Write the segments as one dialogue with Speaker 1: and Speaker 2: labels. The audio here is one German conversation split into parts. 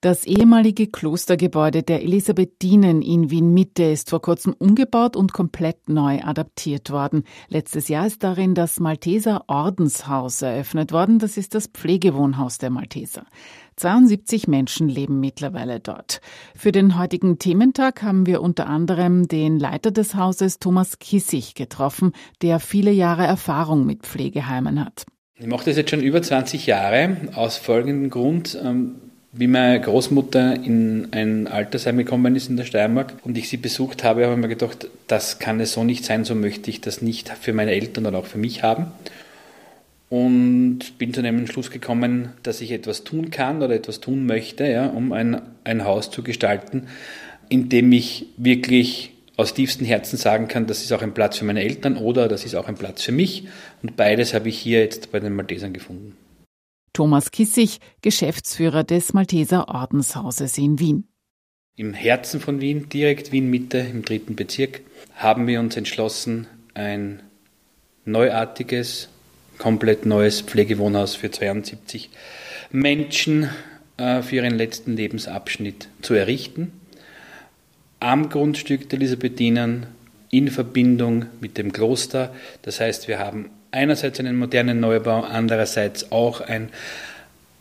Speaker 1: Das ehemalige Klostergebäude der Elisabethinen in Wien Mitte ist vor kurzem umgebaut und komplett neu adaptiert worden. Letztes Jahr ist darin das Malteser Ordenshaus eröffnet worden. Das ist das Pflegewohnhaus der Malteser. 72 Menschen leben mittlerweile dort. Für den heutigen Thementag haben wir unter anderem den Leiter des Hauses Thomas Kissig getroffen, der viele Jahre Erfahrung mit Pflegeheimen hat.
Speaker 2: Ich mache das jetzt schon über 20 Jahre aus folgendem Grund. Ähm, wie meine Großmutter in ein Altersheim gekommen ist in der Steiermark und ich sie besucht habe, habe ich mir gedacht, das kann es so nicht sein, so möchte ich das nicht für meine Eltern oder auch für mich haben. Und bin zu dem Schluss gekommen, dass ich etwas tun kann oder etwas tun möchte, ja, um ein, ein Haus zu gestalten, in dem ich wirklich aus tiefstem Herzen sagen kann, das ist auch ein Platz für meine Eltern oder das ist auch ein Platz für mich. Und beides habe ich hier jetzt bei den Maltesern gefunden.
Speaker 1: Thomas Kissig, Geschäftsführer des Malteser Ordenshauses in Wien.
Speaker 2: Im Herzen von Wien, direkt Wien Mitte im dritten Bezirk, haben wir uns entschlossen, ein neuartiges, komplett neues Pflegewohnhaus für 72 Menschen äh, für ihren letzten Lebensabschnitt zu errichten. Am Grundstück der Elisabethinen in Verbindung mit dem Kloster. Das heißt, wir haben einerseits einen modernen Neubau, andererseits auch ein,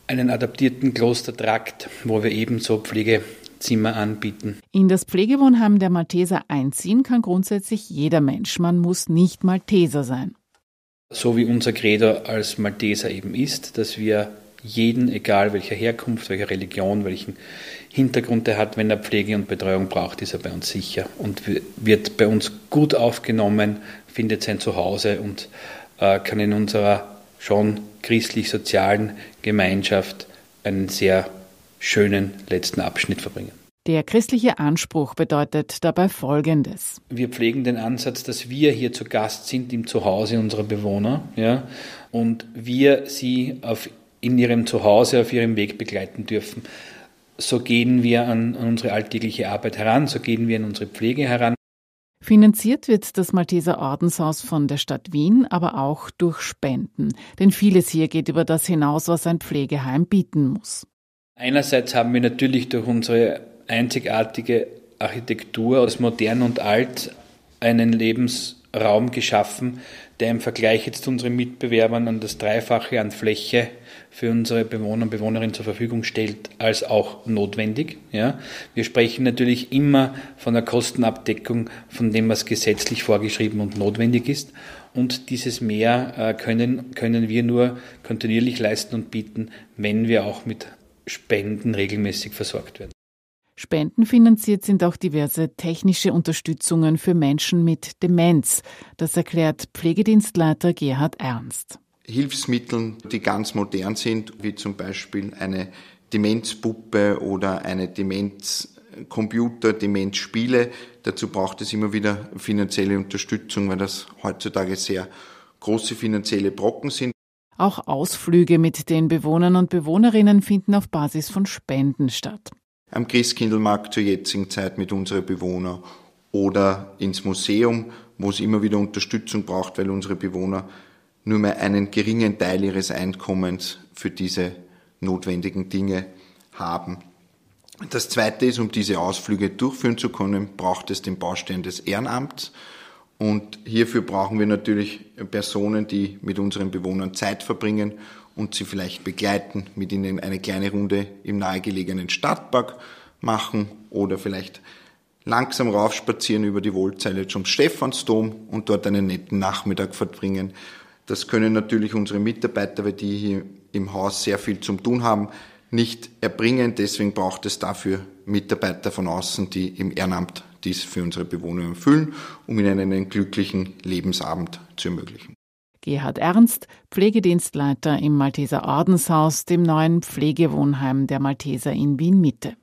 Speaker 2: einen adaptierten Klostertrakt, wo wir ebenso Pflegezimmer anbieten.
Speaker 1: In das Pflegewohnheim der Malteser einziehen kann grundsätzlich jeder Mensch. Man muss nicht Malteser sein.
Speaker 2: So wie unser Credo als Malteser eben ist, dass wir jeden, egal welcher Herkunft, welcher Religion, welchen Hintergrund er hat, wenn er Pflege und Betreuung braucht, ist er bei uns sicher und wird bei uns gut aufgenommen, findet sein Zuhause und kann in unserer schon christlich-sozialen Gemeinschaft einen sehr schönen letzten Abschnitt verbringen.
Speaker 1: Der christliche Anspruch bedeutet dabei Folgendes.
Speaker 2: Wir pflegen den Ansatz, dass wir hier zu Gast sind im Zuhause unserer Bewohner ja, und wir sie auf, in ihrem Zuhause auf ihrem Weg begleiten dürfen. So gehen wir an, an unsere alltägliche Arbeit heran, so gehen wir an unsere Pflege heran.
Speaker 1: Finanziert wird das Malteser Ordenshaus von der Stadt Wien, aber auch durch Spenden. Denn vieles hier geht über das hinaus, was ein Pflegeheim bieten muss.
Speaker 2: Einerseits haben wir natürlich durch unsere einzigartige Architektur aus modern und alt einen Lebensraum geschaffen, der im Vergleich jetzt zu unseren Mitbewerbern an das Dreifache an Fläche für unsere Bewohner und Bewohnerinnen zur Verfügung stellt, als auch notwendig. Ja. Wir sprechen natürlich immer von der Kostenabdeckung, von dem, was gesetzlich vorgeschrieben und notwendig ist. Und dieses Mehr äh, können, können wir nur kontinuierlich leisten und bieten, wenn wir auch mit Spenden regelmäßig versorgt werden.
Speaker 1: Spendenfinanziert sind auch diverse technische Unterstützungen für Menschen mit Demenz. Das erklärt Pflegedienstleiter Gerhard Ernst.
Speaker 3: Hilfsmitteln, die ganz modern sind, wie zum Beispiel eine Demenzpuppe oder eine Demenzcomputer, Demenzspiele. Dazu braucht es immer wieder finanzielle Unterstützung, weil das heutzutage sehr große finanzielle Brocken sind.
Speaker 1: Auch Ausflüge mit den Bewohnern und Bewohnerinnen finden auf Basis von Spenden statt
Speaker 3: am Christkindlmarkt zur jetzigen Zeit mit unseren Bewohnern oder ins Museum, wo es immer wieder Unterstützung braucht, weil unsere Bewohner nur mehr einen geringen Teil ihres Einkommens für diese notwendigen Dinge haben. Das Zweite ist, um diese Ausflüge durchführen zu können, braucht es den Baustein des Ehrenamts. Und hierfür brauchen wir natürlich Personen, die mit unseren Bewohnern Zeit verbringen und sie vielleicht begleiten, mit ihnen eine kleine Runde im nahegelegenen Stadtpark machen oder vielleicht langsam raufspazieren über die Wohlzeile zum Stephansdom und dort einen netten Nachmittag verbringen. Das können natürlich unsere Mitarbeiter, weil die hier im Haus sehr viel zum tun haben, nicht erbringen. Deswegen braucht es dafür Mitarbeiter von außen, die im Ehrenamt dies für unsere Bewohner erfüllen, um ihnen einen glücklichen Lebensabend zu ermöglichen.
Speaker 1: Gerhard Ernst, Pflegedienstleiter im Malteser Ordenshaus, dem neuen Pflegewohnheim der Malteser in Wien Mitte.